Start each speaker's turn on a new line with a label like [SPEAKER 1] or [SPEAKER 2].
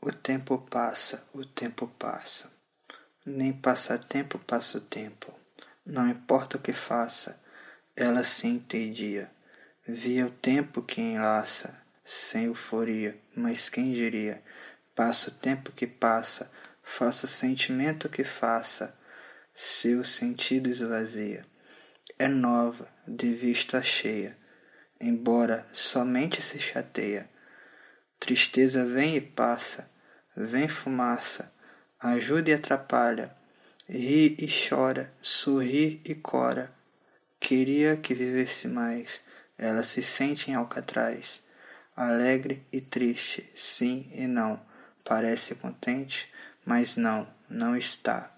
[SPEAKER 1] O tempo passa, o tempo passa. Nem passa tempo, passa o tempo. Não importa o que faça, ela se entendia. Via o tempo que enlaça, sem euforia, mas quem diria? Passa o tempo que passa, faça o sentimento que faça, seu sentido esvazia. É nova, de vista cheia, embora somente se chateia Tristeza vem e passa, vem fumaça, ajuda e atrapalha, ri e chora, sorri e cora. Queria que vivesse mais, ela se sente em Alcatraz, alegre e triste, sim e não, parece contente, mas não, não está.